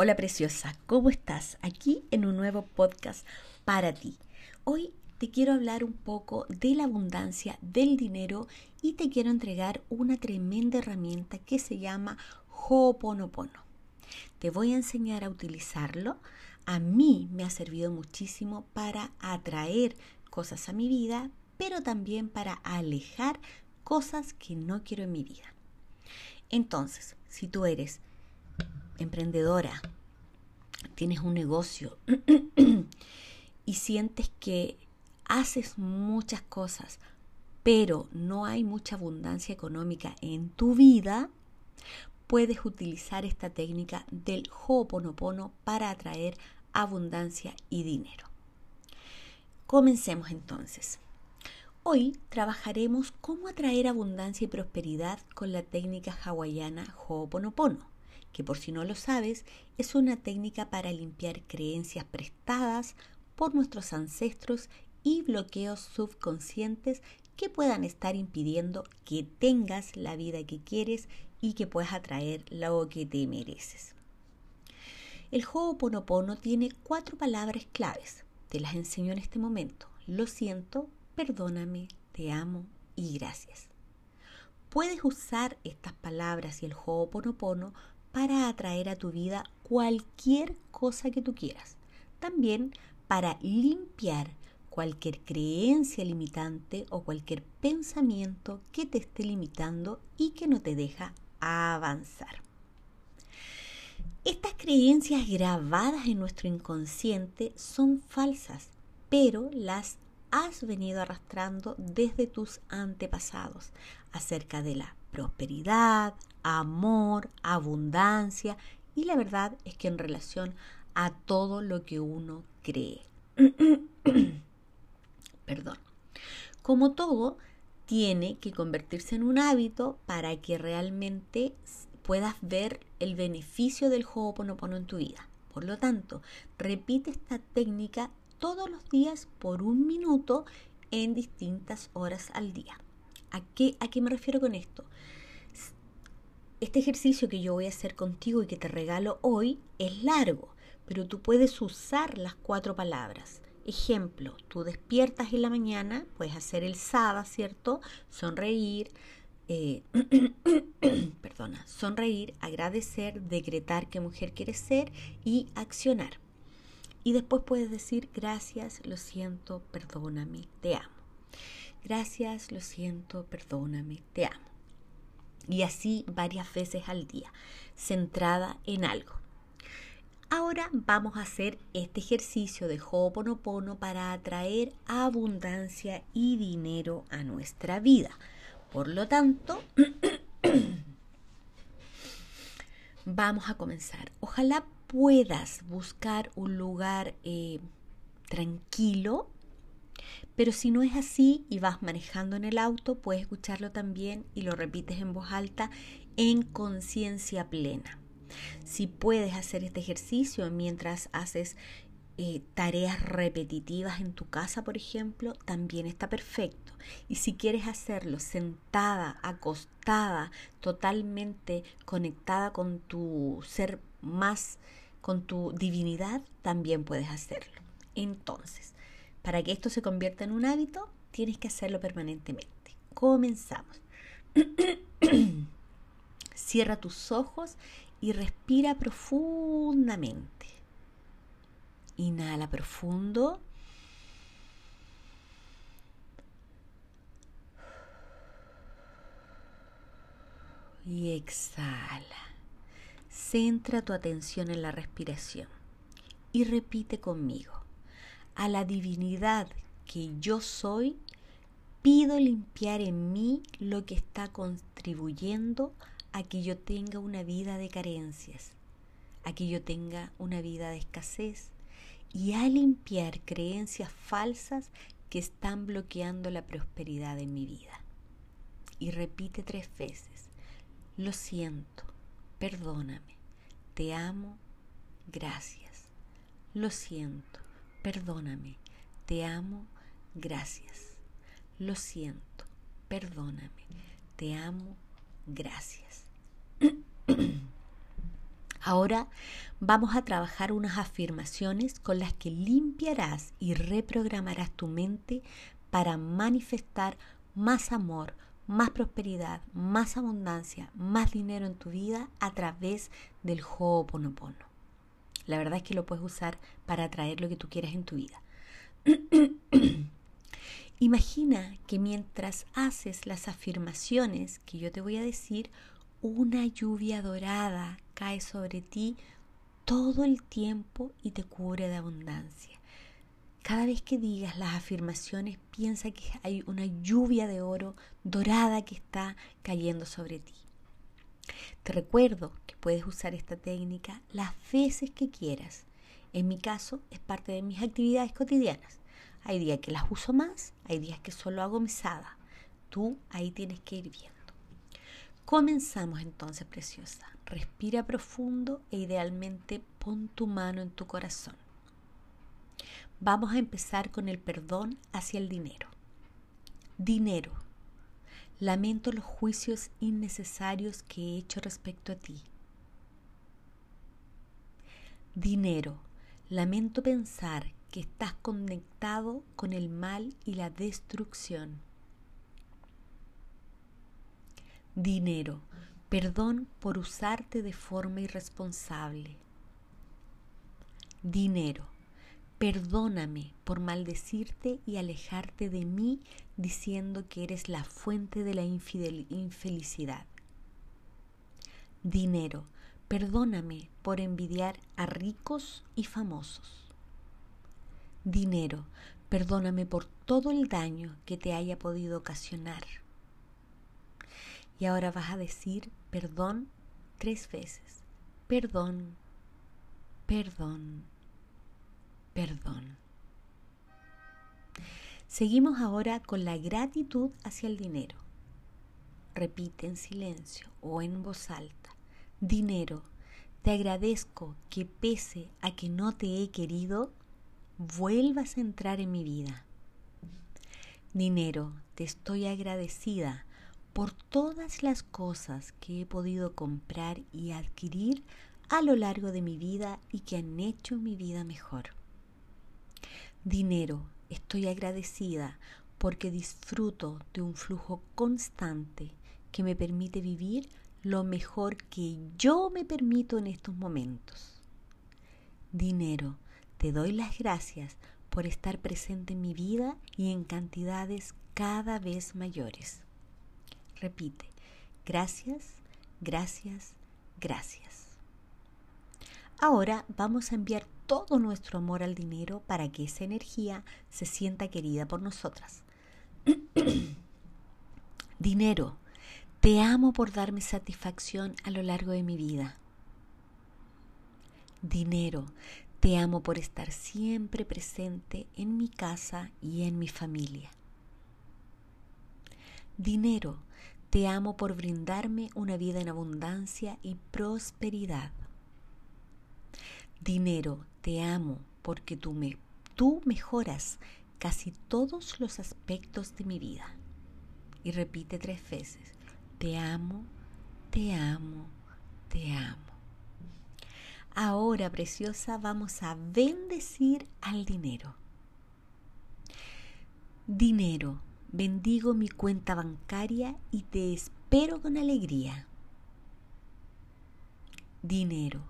Hola preciosa, ¿cómo estás? Aquí en un nuevo podcast para ti. Hoy te quiero hablar un poco de la abundancia del dinero y te quiero entregar una tremenda herramienta que se llama Ho'oponopono. Te voy a enseñar a utilizarlo. A mí me ha servido muchísimo para atraer cosas a mi vida, pero también para alejar cosas que no quiero en mi vida. Entonces, si tú eres emprendedora, tienes un negocio y sientes que haces muchas cosas, pero no hay mucha abundancia económica en tu vida, puedes utilizar esta técnica del Ho'oponopono para atraer abundancia y dinero. Comencemos entonces. Hoy trabajaremos cómo atraer abundancia y prosperidad con la técnica hawaiana Ho'oponopono que por si no lo sabes, es una técnica para limpiar creencias prestadas por nuestros ancestros y bloqueos subconscientes que puedan estar impidiendo que tengas la vida que quieres y que puedas atraer lo que te mereces. El Ho'oponopono tiene cuatro palabras claves. Te las enseño en este momento. Lo siento, perdóname, te amo y gracias. Puedes usar estas palabras y el Ho'oponopono para atraer a tu vida cualquier cosa que tú quieras. También para limpiar cualquier creencia limitante o cualquier pensamiento que te esté limitando y que no te deja avanzar. Estas creencias grabadas en nuestro inconsciente son falsas, pero las has venido arrastrando desde tus antepasados acerca de la prosperidad, amor, abundancia y la verdad es que en relación a todo lo que uno cree. Perdón. Como todo, tiene que convertirse en un hábito para que realmente puedas ver el beneficio del Ho'oponopono en tu vida. Por lo tanto, repite esta técnica todos los días por un minuto en distintas horas al día. ¿A qué, ¿A qué me refiero con esto? Este ejercicio que yo voy a hacer contigo y que te regalo hoy es largo, pero tú puedes usar las cuatro palabras. Ejemplo, tú despiertas en la mañana, puedes hacer el sábado, ¿cierto? Sonreír, eh, perdona, sonreír, agradecer, decretar qué mujer quieres ser y accionar. Y después puedes decir gracias, lo siento, perdóname, te amo. Gracias, lo siento, perdóname, te amo. Y así varias veces al día, centrada en algo. Ahora vamos a hacer este ejercicio de Ho'oponopono para atraer abundancia y dinero a nuestra vida. Por lo tanto, vamos a comenzar. Ojalá puedas buscar un lugar eh, tranquilo pero si no es así y vas manejando en el auto, puedes escucharlo también y lo repites en voz alta en conciencia plena. Si puedes hacer este ejercicio mientras haces eh, tareas repetitivas en tu casa, por ejemplo, también está perfecto. Y si quieres hacerlo sentada, acostada, totalmente conectada con tu ser más, con tu divinidad, también puedes hacerlo. Entonces, para que esto se convierta en un hábito, tienes que hacerlo permanentemente. Comenzamos. Cierra tus ojos y respira profundamente. Inhala profundo. Y exhala. Centra tu atención en la respiración y repite conmigo a la divinidad que yo soy, pido limpiar en mí lo que está contribuyendo a que yo tenga una vida de carencias, a que yo tenga una vida de escasez y a limpiar creencias falsas que están bloqueando la prosperidad en mi vida. Y repite tres veces, lo siento, perdóname, te amo, gracias, lo siento, perdóname, te amo, gracias. Lo siento, perdóname, te amo, gracias. Ahora vamos a trabajar unas afirmaciones con las que limpiarás y reprogramarás tu mente para manifestar más amor, más prosperidad, más abundancia, más dinero en tu vida a través del Ho'oponopono. La verdad es que lo puedes usar para atraer lo que tú quieras en tu vida. Imagina que mientras haces las afirmaciones que yo te voy a decir, una lluvia dorada cae sobre ti todo el tiempo y te cubre de abundancia. Cada vez que digas las afirmaciones, piensa que hay una lluvia de oro dorada que está cayendo sobre ti. Te recuerdo que puedes usar esta técnica las veces que quieras. En mi caso, es parte de mis actividades cotidianas. Hay días que las uso más, hay días que solo hago mesada. Tú ahí tienes que ir viendo. Comenzamos entonces, preciosa. Respira profundo e idealmente pon tu mano en tu corazón. Vamos a empezar con el perdón hacia el dinero. Dinero. Lamento los juicios innecesarios que he hecho respecto a ti. Dinero. Lamento pensar que estás conectado con el mal y la destrucción. Dinero. Perdón por usarte de forma irresponsable. Dinero. Perdóname por maldecirte y alejarte de mí diciendo que eres la fuente de la infelicidad. Dinero. Perdóname por envidiar a ricos y famosos. Dinero. Perdóname por todo el daño que te haya podido ocasionar. Y ahora vas a decir perdón tres veces. Perdón, perdón, perdón. Seguimos ahora con la gratitud hacia el dinero. Repite en silencio o en voz alta. Dinero, te agradezco que pese a que no te he querido, vuelvas a entrar en mi vida. Dinero, te estoy agradecida por todas las cosas que he podido comprar y adquirir a lo largo de mi vida y que han hecho mi vida mejor. Dinero, estoy agradecida porque disfruto de un flujo constante que me permite vivir lo mejor que yo me permito en estos momentos. Dinero, te doy las gracias por estar presente en mi vida y en cantidades cada vez mayores. Repite, gracias, gracias, gracias. Ahora vamos a enviar todo nuestro amor al dinero para que esa energía se sienta querida por nosotras. dinero, te amo por darme satisfacción a lo largo de mi vida. Dinero, te amo por estar siempre presente en mi casa y en mi familia. Dinero, te amo por brindarme una vida en abundancia y prosperidad. Dinero, te amo porque tú, me, tú mejoras casi todos los aspectos de mi vida. Y repite tres veces, te amo, te amo, te amo. Ahora, preciosa, vamos a bendecir al dinero. Dinero, bendigo mi cuenta bancaria y te espero con alegría. Dinero,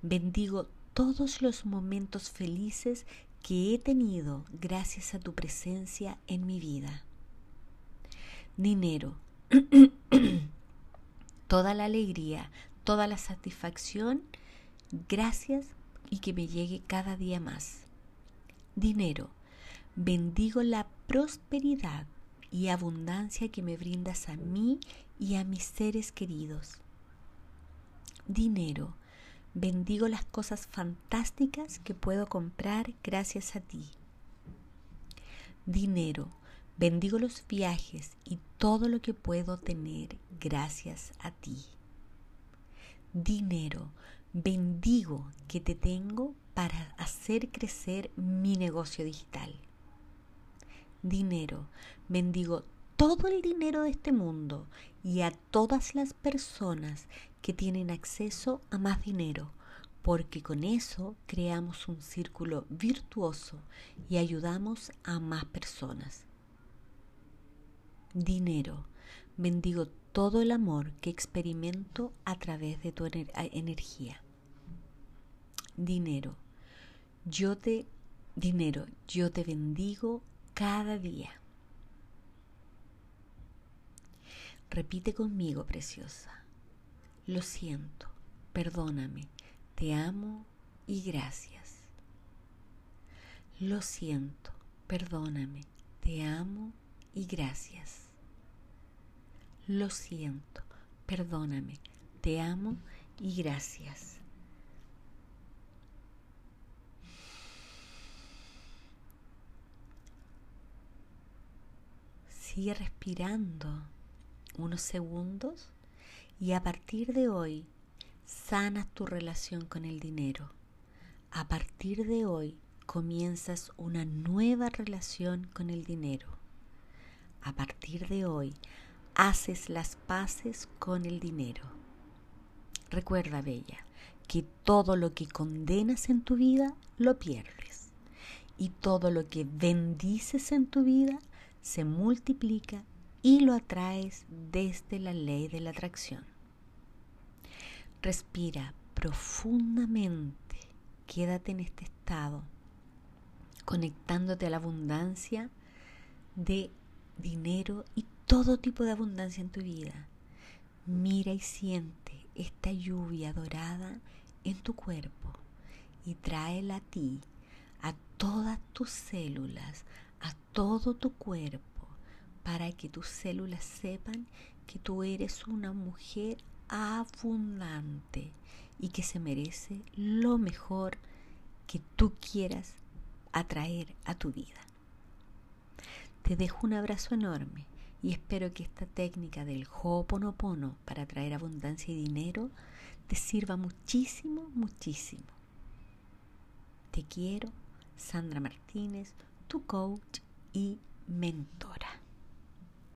bendigo todos los momentos felices que he tenido gracias a tu presencia en mi vida. Dinero, toda la alegría, toda la satisfacción, gracias y que me llegue cada día más. Dinero, bendigo la prosperidad y abundancia que me brindas a mí y a mis seres queridos. Dinero, bendigo las cosas fantásticas que puedo comprar gracias a ti. Dinero, bendigo los viajes y todo lo que puedo tener gracias a ti. Dinero, bendigo que te tengo para hacer crecer mi negocio digital dinero. Bendigo todo el dinero de este mundo y a todas las personas que tienen acceso a más dinero, porque con eso creamos un círculo virtuoso y ayudamos a más personas. Dinero, bendigo todo el amor que experimento a través de tu energía. Dinero, yo te dinero, yo te bendigo cada día. Repite conmigo, preciosa. Lo siento, perdóname, te amo y gracias. Lo siento, perdóname, te amo y gracias. Lo siento, perdóname, te amo y gracias. Sigue respirando unos segundos y a partir de hoy sanas tu relación con el dinero. A partir de hoy comienzas una nueva relación con el dinero. A partir de hoy haces las paces con el dinero. Recuerda, Bella, que todo lo que condenas en tu vida lo pierdes y todo lo que bendices en tu vida se multiplica y lo atraes desde la ley de la atracción. Respira profundamente, quédate en este estado, conectándote a la abundancia de dinero y todo tipo de abundancia en tu vida. Mira y siente esta lluvia dorada en tu cuerpo y tráela a ti, a todas tus células, a todo tu cuerpo, para que tus células sepan que tú eres una mujer abundante y que se merece lo mejor que tú quieras atraer a tu vida. Te dejo un abrazo enorme y espero que esta técnica del Ho'oponopono para traer abundancia y dinero te sirva muchísimo, muchísimo. Te quiero, Sandra Martínez, tu coach y mentora.